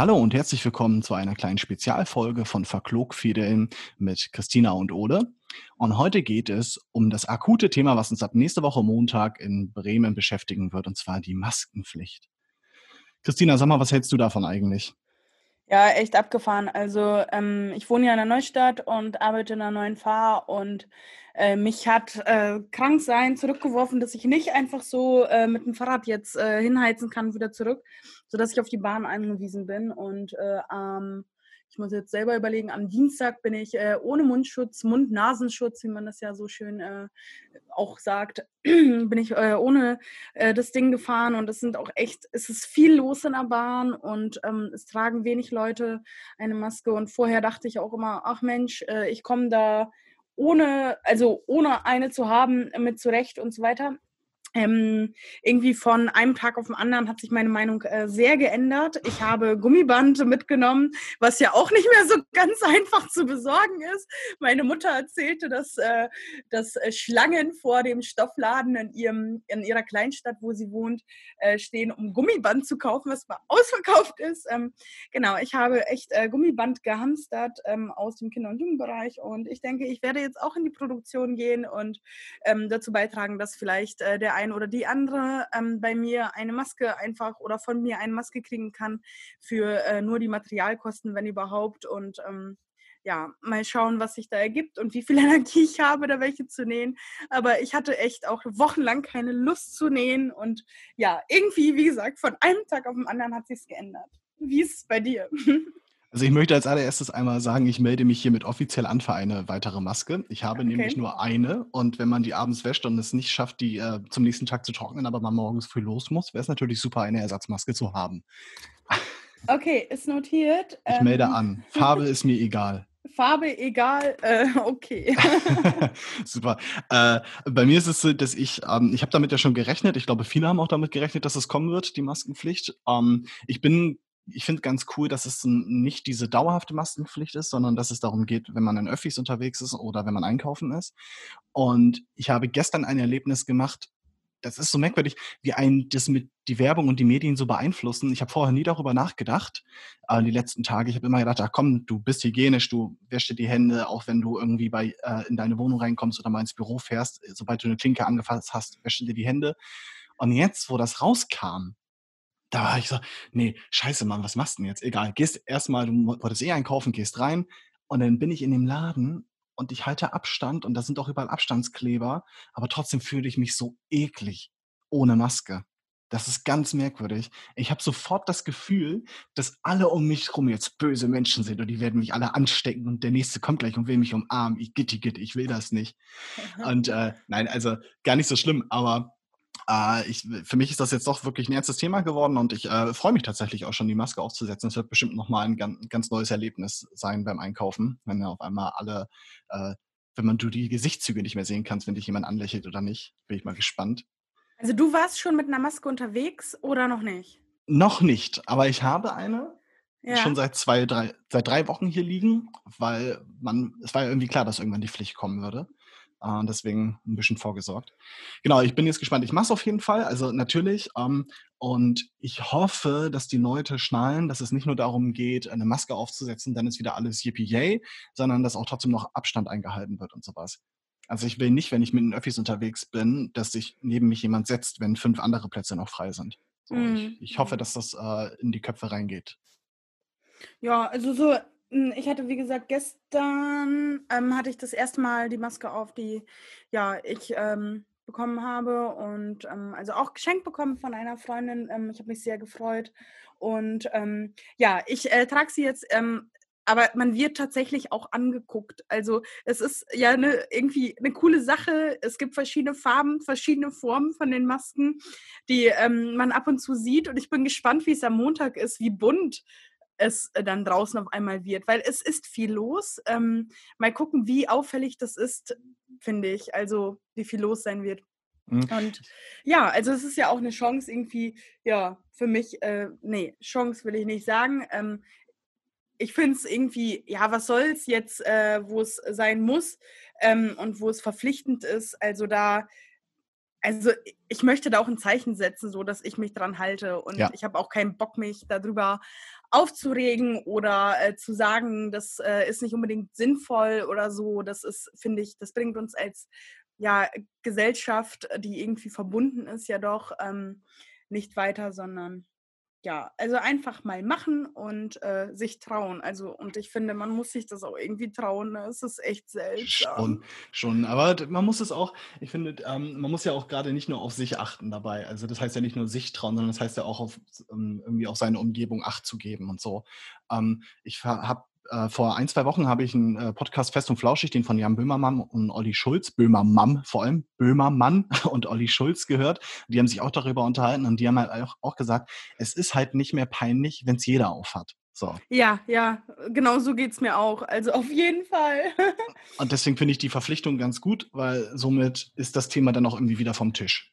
Hallo und herzlich willkommen zu einer kleinen Spezialfolge von Verklogfiedeln mit Christina und Ole. Und heute geht es um das akute Thema, was uns ab nächste Woche Montag in Bremen beschäftigen wird, und zwar die Maskenpflicht. Christina, sag mal, was hältst du davon eigentlich? Ja, echt abgefahren. Also ähm, ich wohne ja in der Neustadt und arbeite in einer neuen Fahr und äh, mich hat äh, krank sein zurückgeworfen, dass ich nicht einfach so äh, mit dem Fahrrad jetzt äh, hinheizen kann wieder zurück, sodass ich auf die Bahn angewiesen bin und äh, ähm, ich muss jetzt selber überlegen, am Dienstag bin ich äh, ohne Mundschutz, Mund-Nasenschutz, wie man das ja so schön äh, auch sagt, bin ich äh, ohne äh, das Ding gefahren und es sind auch echt, es ist viel los in der Bahn und ähm, es tragen wenig Leute eine Maske und vorher dachte ich auch immer, ach Mensch, äh, ich komme da ohne, also ohne eine zu haben, mit zurecht und so weiter. Ähm, irgendwie von einem Tag auf den anderen hat sich meine Meinung äh, sehr geändert. Ich habe Gummiband mitgenommen, was ja auch nicht mehr so ganz einfach zu besorgen ist. Meine Mutter erzählte, dass, äh, dass äh, Schlangen vor dem Stoffladen in, ihrem, in ihrer Kleinstadt, wo sie wohnt, äh, stehen, um Gummiband zu kaufen, was mal ausverkauft ist. Ähm, genau, ich habe echt äh, Gummiband gehamstert ähm, aus dem Kinder- und Jugendbereich und ich denke, ich werde jetzt auch in die Produktion gehen und ähm, dazu beitragen, dass vielleicht äh, der ein oder die andere ähm, bei mir eine Maske einfach oder von mir eine Maske kriegen kann für äh, nur die Materialkosten, wenn überhaupt. Und ähm, ja, mal schauen, was sich da ergibt und wie viel Energie ich habe, da welche zu nähen. Aber ich hatte echt auch wochenlang keine Lust zu nähen. Und ja, irgendwie, wie gesagt, von einem Tag auf den anderen hat sich geändert. Wie ist es bei dir? Also ich möchte als allererstes einmal sagen, ich melde mich hiermit offiziell an für eine weitere Maske. Ich habe okay. nämlich nur eine und wenn man die abends wäscht und es nicht schafft, die äh, zum nächsten Tag zu trocknen, aber man morgens früh los muss, wäre es natürlich super, eine Ersatzmaske zu haben. Okay, ist notiert. Ich ähm, melde an. Farbe ist mir egal. Farbe egal, äh, okay. Super. Äh, bei mir ist es so, dass ich, ähm, ich habe damit ja schon gerechnet. Ich glaube, viele haben auch damit gerechnet, dass es kommen wird, die Maskenpflicht. Ähm, ich bin ich finde ganz cool, dass es nicht diese dauerhafte Maskenpflicht ist, sondern dass es darum geht, wenn man in Öffis unterwegs ist oder wenn man einkaufen ist. Und ich habe gestern ein Erlebnis gemacht, das ist so merkwürdig, wie ein das mit die Werbung und die Medien so beeinflussen. Ich habe vorher nie darüber nachgedacht, äh, die letzten Tage. Ich habe immer gedacht, ach komm, du bist hygienisch, du wäschst dir die Hände, auch wenn du irgendwie bei, äh, in deine Wohnung reinkommst oder mal ins Büro fährst. Sobald du eine Klinke angefasst hast, wäschst du dir die Hände. Und jetzt, wo das rauskam, da war ich so, nee, scheiße, Mann, was machst du denn jetzt? Egal, gehst erstmal, du wolltest eh einkaufen, gehst rein und dann bin ich in dem Laden und ich halte Abstand und da sind auch überall Abstandskleber, aber trotzdem fühle ich mich so eklig ohne Maske. Das ist ganz merkwürdig. Ich habe sofort das Gefühl, dass alle um mich herum jetzt böse Menschen sind und die werden mich alle anstecken und der nächste kommt gleich und will mich umarmen. Ich gitti gitti, ich will das nicht. Und äh, nein, also gar nicht so schlimm, aber äh, ich, für mich ist das jetzt doch wirklich ein ernstes Thema geworden und ich äh, freue mich tatsächlich auch schon, die Maske aufzusetzen. Es wird bestimmt nochmal ein ganz, ganz neues Erlebnis sein beim Einkaufen, wenn auf einmal alle, äh, wenn man du die Gesichtszüge nicht mehr sehen kannst, wenn dich jemand anlächelt oder nicht. Bin ich mal gespannt. Also du warst schon mit einer Maske unterwegs oder noch nicht? Noch nicht, aber ich habe eine ja. schon seit zwei, drei, seit drei Wochen hier liegen, weil man, es war ja irgendwie klar, dass irgendwann die Pflicht kommen würde. Äh, deswegen ein bisschen vorgesorgt. Genau, ich bin jetzt gespannt. Ich mache es auf jeden Fall, also natürlich. Ähm, und ich hoffe, dass die Leute schnallen, dass es nicht nur darum geht, eine Maske aufzusetzen, dann ist wieder alles yippie yay, sondern dass auch trotzdem noch Abstand eingehalten wird und sowas. Also ich will nicht, wenn ich mit den Öffis unterwegs bin, dass sich neben mich jemand setzt, wenn fünf andere Plätze noch frei sind. So, mm. ich, ich, hoffe, dass das äh, in die Köpfe reingeht. Ja, also so ich hatte, wie gesagt, gestern ähm, hatte ich das erste Mal die Maske auf, die ja ich ähm, bekommen habe und ähm, also auch geschenkt bekommen von einer Freundin. Ähm, ich habe mich sehr gefreut und ähm, ja, ich äh, trage sie jetzt. Ähm, aber man wird tatsächlich auch angeguckt. Also es ist ja eine, irgendwie eine coole Sache. Es gibt verschiedene Farben, verschiedene Formen von den Masken, die man ab und zu sieht. Und ich bin gespannt, wie es am Montag ist, wie bunt es äh, dann draußen auf einmal wird, weil es ist viel los. Ähm, mal gucken, wie auffällig das ist, finde ich, also wie viel los sein wird. Mhm. Und ja, also es ist ja auch eine Chance irgendwie, ja, für mich, äh, nee, Chance will ich nicht sagen. Ähm, ich finde es irgendwie, ja, was soll es jetzt, äh, wo es sein muss ähm, und wo es verpflichtend ist. Also da also ich möchte da auch ein Zeichen setzen, so dass ich mich dran halte und ja. ich habe auch keinen Bock, mich darüber aufzuregen oder äh, zu sagen, das äh, ist nicht unbedingt sinnvoll oder so. Das ist, finde ich, das bringt uns als ja, Gesellschaft, die irgendwie verbunden ist, ja doch ähm, nicht weiter, sondern ja, also einfach mal machen und äh, sich trauen. Also, und ich finde, man muss sich das auch irgendwie trauen. Ne? Es ist echt seltsam. Schon, schon. Aber man muss es auch, ich finde, ähm, man muss ja auch gerade nicht nur auf sich achten dabei. Also, das heißt ja nicht nur sich trauen, sondern das heißt ja auch auf ähm, irgendwie auf seine Umgebung Acht zu geben und so. Ähm, ich habe äh, vor ein, zwei Wochen habe ich einen äh, Podcast Fest und Flauschig, den von Jan Böhmermann und Olli Schulz, Böhmermann vor allem, Böhmermann und Olli Schulz gehört. Die haben sich auch darüber unterhalten und die haben halt auch, auch gesagt, es ist halt nicht mehr peinlich, wenn es jeder aufhat. So. Ja, ja, genau so geht es mir auch. Also auf jeden Fall. und deswegen finde ich die Verpflichtung ganz gut, weil somit ist das Thema dann auch irgendwie wieder vom Tisch.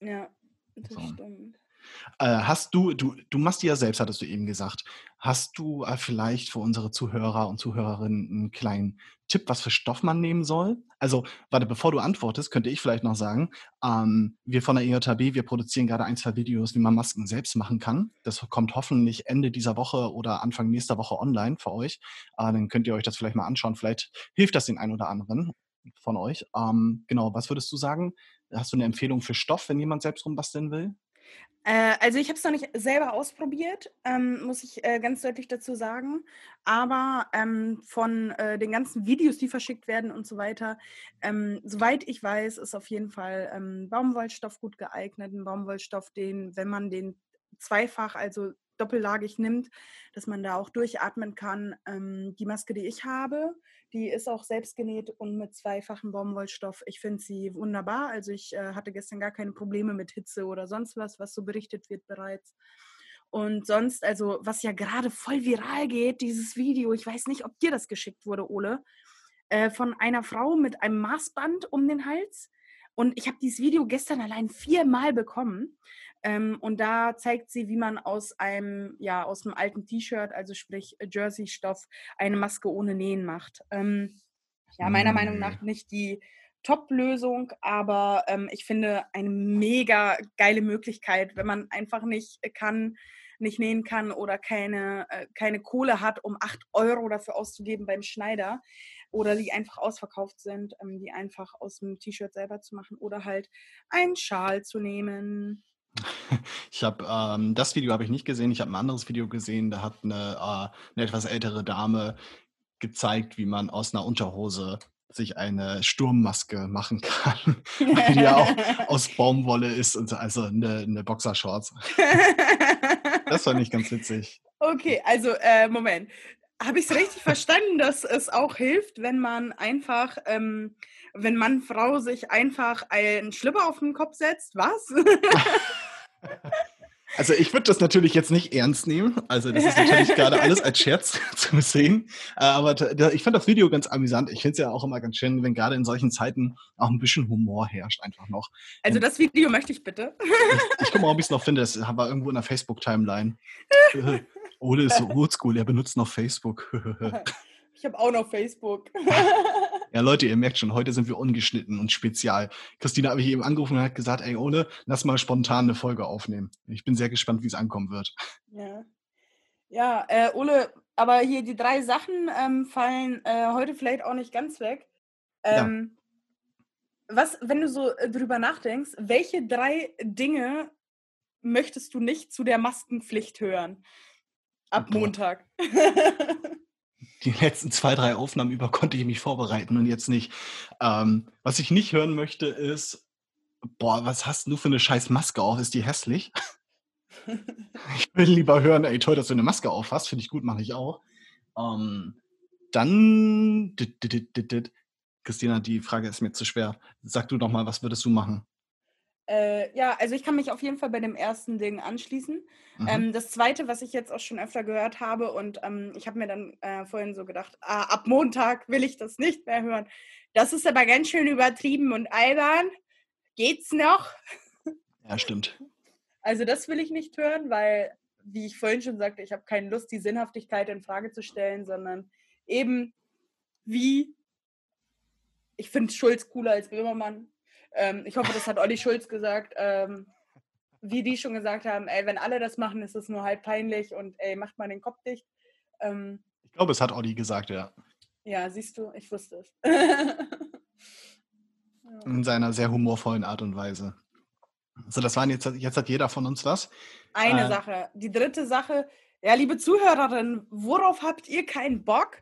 Ja, das so. stimmt. Äh, hast du, du, du machst die ja selbst, hattest du eben gesagt. Hast du äh, vielleicht für unsere Zuhörer und Zuhörerinnen einen kleinen Tipp, was für Stoff man nehmen soll? Also, warte, bevor du antwortest, könnte ich vielleicht noch sagen, ähm, wir von der EJB, wir produzieren gerade ein, zwei Videos, wie man Masken selbst machen kann. Das kommt hoffentlich Ende dieser Woche oder Anfang nächster Woche online für euch. Äh, dann könnt ihr euch das vielleicht mal anschauen. Vielleicht hilft das den einen oder anderen von euch. Ähm, genau, was würdest du sagen? Hast du eine Empfehlung für Stoff, wenn jemand selbst rumbasteln will? Äh, also ich habe es noch nicht selber ausprobiert, ähm, muss ich äh, ganz deutlich dazu sagen. Aber ähm, von äh, den ganzen Videos, die verschickt werden und so weiter, ähm, soweit ich weiß, ist auf jeden Fall ähm, Baumwollstoff gut geeignet. Ein Baumwollstoff, den, wenn man den zweifach, also doppellagig nimmt, dass man da auch durchatmen kann. Ähm, die Maske, die ich habe, die ist auch selbst genäht und mit zweifachem Baumwollstoff. Ich finde sie wunderbar. Also ich äh, hatte gestern gar keine Probleme mit Hitze oder sonst was, was so berichtet wird bereits. Und sonst, also was ja gerade voll viral geht, dieses Video, ich weiß nicht, ob dir das geschickt wurde, Ole, äh, von einer Frau mit einem Maßband um den Hals. Und ich habe dieses Video gestern allein viermal bekommen. Ähm, und da zeigt sie, wie man aus einem, ja, aus einem alten T-Shirt, also sprich Jersey-Stoff, eine Maske ohne Nähen macht. Ähm, ja, meiner Meinung hm. nach nicht die Top-Lösung, aber ähm, ich finde eine mega geile Möglichkeit, wenn man einfach nicht kann, nicht nähen kann oder keine, äh, keine Kohle hat, um 8 Euro dafür auszugeben beim Schneider oder die einfach ausverkauft sind, ähm, die einfach aus dem T-Shirt selber zu machen oder halt einen Schal zu nehmen. Ich habe ähm, das Video habe ich nicht gesehen. Ich habe ein anderes Video gesehen. Da hat eine, äh, eine etwas ältere Dame gezeigt, wie man aus einer Unterhose sich eine Sturmmaske machen kann, die ja auch aus Baumwolle ist und also eine, eine Boxershorts. das fand ich ganz witzig. Okay, also äh, Moment. Habe ich es richtig verstanden, dass es auch hilft, wenn man einfach, ähm, wenn Mann, Frau sich einfach einen Schlipper auf den Kopf setzt? Was? Also ich würde das natürlich jetzt nicht ernst nehmen. Also das ist natürlich gerade alles als Scherz zu sehen. Äh, aber ich fand das Video ganz amüsant. Ich finde es ja auch immer ganz schön, wenn gerade in solchen Zeiten auch ein bisschen Humor herrscht einfach noch. Also das Video möchte ich bitte. Ich, ich gucke mal, ob ich es noch finde. Das war irgendwo in der Facebook-Timeline. Ole ist so oldschool, er benutzt noch Facebook. ich habe auch noch Facebook. Ja, Leute, ihr merkt schon, heute sind wir ungeschnitten und spezial. Christina habe ich eben angerufen und hat gesagt, ey, Ole, lass mal spontan eine Folge aufnehmen. Ich bin sehr gespannt, wie es ankommen wird. Ja, ja äh, Ole, aber hier die drei Sachen ähm, fallen äh, heute vielleicht auch nicht ganz weg. Ähm, ja. Was, wenn du so äh, drüber nachdenkst, welche drei Dinge möchtest du nicht zu der Maskenpflicht hören? Ab oh Montag. die letzten zwei, drei Aufnahmen über konnte ich mich vorbereiten und jetzt nicht. Ähm, was ich nicht hören möchte, ist, boah, was hast du für eine scheiß Maske auf? Ist die hässlich? ich will lieber hören, ey, toll, dass du eine Maske auf hast. Finde ich gut, mache ich auch. Ähm, dann, Christina, die Frage ist mir zu schwer. Sag du doch mal, was würdest du machen? Äh, ja, also ich kann mich auf jeden Fall bei dem ersten Ding anschließen. Mhm. Ähm, das zweite, was ich jetzt auch schon öfter gehört habe, und ähm, ich habe mir dann äh, vorhin so gedacht, ah, ab Montag will ich das nicht mehr hören. Das ist aber ganz schön übertrieben und albern. Geht's noch? Ja, stimmt. Also das will ich nicht hören, weil, wie ich vorhin schon sagte, ich habe keine Lust, die Sinnhaftigkeit in Frage zu stellen, sondern eben wie ich finde Schulz cooler als Böhmermann. Ähm, ich hoffe, das hat Olli Schulz gesagt. Ähm, wie die schon gesagt haben, ey, wenn alle das machen, ist es nur halb peinlich und ey, macht mal den Kopf dicht. Ähm, ich glaube, es hat Olli gesagt, ja. Ja, siehst du, ich wusste es. In seiner sehr humorvollen Art und Weise. So, das waren jetzt, jetzt hat jeder von uns was. Eine äh, Sache. Die dritte Sache, ja, liebe Zuhörerinnen, worauf habt ihr keinen Bock,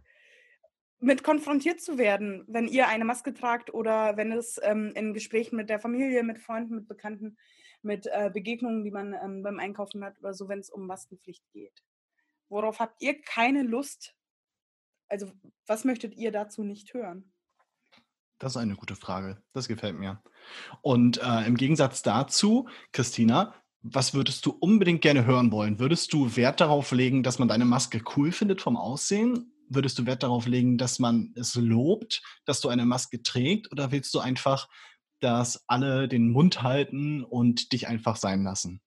mit konfrontiert zu werden, wenn ihr eine Maske tragt oder wenn es ähm, in Gesprächen mit der Familie, mit Freunden, mit Bekannten, mit äh, Begegnungen, die man ähm, beim Einkaufen hat oder so, wenn es um Maskenpflicht geht? Worauf habt ihr keine Lust? Also, was möchtet ihr dazu nicht hören? Das ist eine gute Frage. Das gefällt mir. Und äh, im Gegensatz dazu, Christina, was würdest du unbedingt gerne hören wollen? Würdest du Wert darauf legen, dass man deine Maske cool findet vom Aussehen? Würdest du Wert darauf legen, dass man es lobt, dass du eine Maske trägst? Oder willst du einfach, dass alle den Mund halten und dich einfach sein lassen?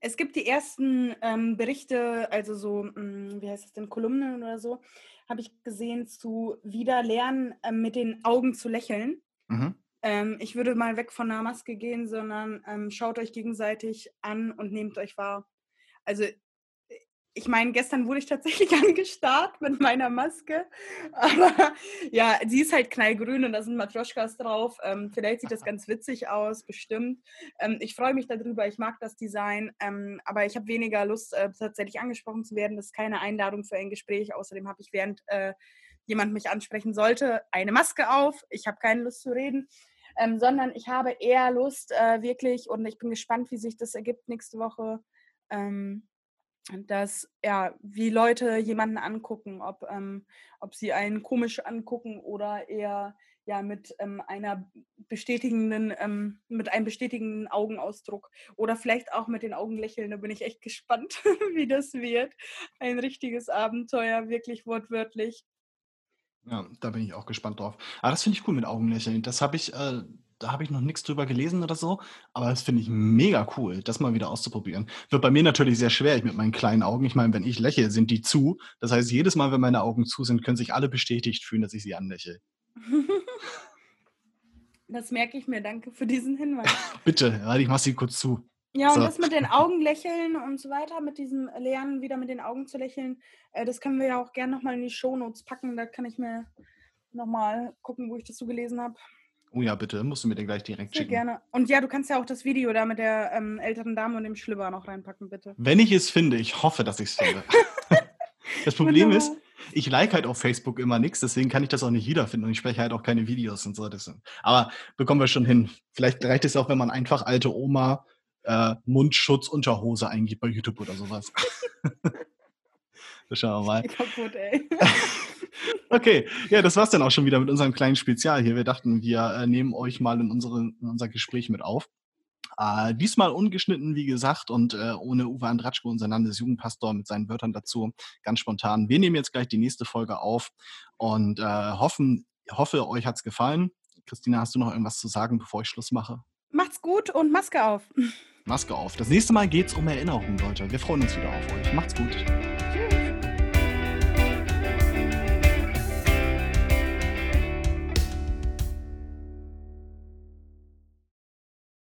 Es gibt die ersten ähm, Berichte, also so, mh, hm, wie heißt das denn, Kolumnen oder so, habe ich gesehen, zu wieder lernen, äh, mit den Augen zu lächeln. Mhm. Ähm, ich würde mal weg von der Maske gehen, sondern ähm, schaut euch gegenseitig an und nehmt euch wahr. Also ich meine, gestern wurde ich tatsächlich angestarrt mit meiner Maske. Aber ja, sie ist halt knallgrün und da sind Matroschkas drauf. Ähm, vielleicht sieht das ganz witzig aus, bestimmt. Ähm, ich freue mich darüber, ich mag das Design. Ähm, aber ich habe weniger Lust, äh, tatsächlich angesprochen zu werden. Das ist keine Einladung für ein Gespräch. Außerdem habe ich, während äh, jemand mich ansprechen sollte, eine Maske auf. Ich habe keine Lust zu reden. Ähm, sondern ich habe eher Lust, äh, wirklich, und ich bin gespannt, wie sich das ergibt nächste Woche ähm, dass ja, wie Leute jemanden angucken, ob, ähm, ob sie einen komisch angucken oder eher ja mit ähm, einer bestätigenden, ähm, mit einem bestätigenden Augenausdruck oder vielleicht auch mit den Augen lächeln. Da bin ich echt gespannt, wie das wird. Ein richtiges Abenteuer, wirklich wortwörtlich. Ja, da bin ich auch gespannt drauf. Aber das finde ich cool mit Augenlächeln. Das habe ich äh, da habe ich noch nichts drüber gelesen oder so, aber das finde ich mega cool, das mal wieder auszuprobieren. Wird bei mir natürlich sehr schwer, ich mit meinen kleinen Augen. Ich meine, wenn ich lächle, sind die zu. Das heißt, jedes Mal, wenn meine Augen zu sind, können sich alle bestätigt fühlen, dass ich sie anlächle. Das merke ich mir. Danke für diesen Hinweis. Bitte, ich mache sie kurz zu. Ja, und so. das mit den Augen lächeln und so weiter, mit diesem Lernen, wieder mit den Augen zu lächeln, äh, das können wir ja auch gerne nochmal in die Shownotes packen. Da kann ich mir nochmal gucken, wo ich das so gelesen habe. Oh ja, bitte, musst du mir den gleich direkt Sehr schicken. gerne. Und ja, du kannst ja auch das Video da mit der ähm, älteren Dame und dem Schlüpper noch reinpacken, bitte. Wenn ich es finde, ich hoffe, dass ich es finde. das Problem ist, ich like halt auf Facebook immer nichts, deswegen kann ich das auch nicht wiederfinden und ich spreche halt auch keine Videos und so. Das aber bekommen wir schon hin. Vielleicht reicht es auch, wenn man einfach alte Oma äh, Mundschutz Unterhose eingibt bei YouTube oder sowas. schauen wir mal. Kaputt, ey. Okay, ja, das war's dann auch schon wieder mit unserem kleinen Spezial hier. Wir dachten, wir äh, nehmen euch mal in, unsere, in unser Gespräch mit auf. Äh, diesmal ungeschnitten, wie gesagt, und äh, ohne Uwe Andratschko, unser Landesjugendpastor, mit seinen Wörtern dazu, ganz spontan. Wir nehmen jetzt gleich die nächste Folge auf und äh, hoffen, hoffe, euch hat's gefallen. Christina, hast du noch irgendwas zu sagen, bevor ich Schluss mache? Macht's gut und Maske auf. Maske auf. Das nächste Mal geht's um Erinnerungen, Leute. Wir freuen uns wieder auf euch. Macht's gut. Tschüss.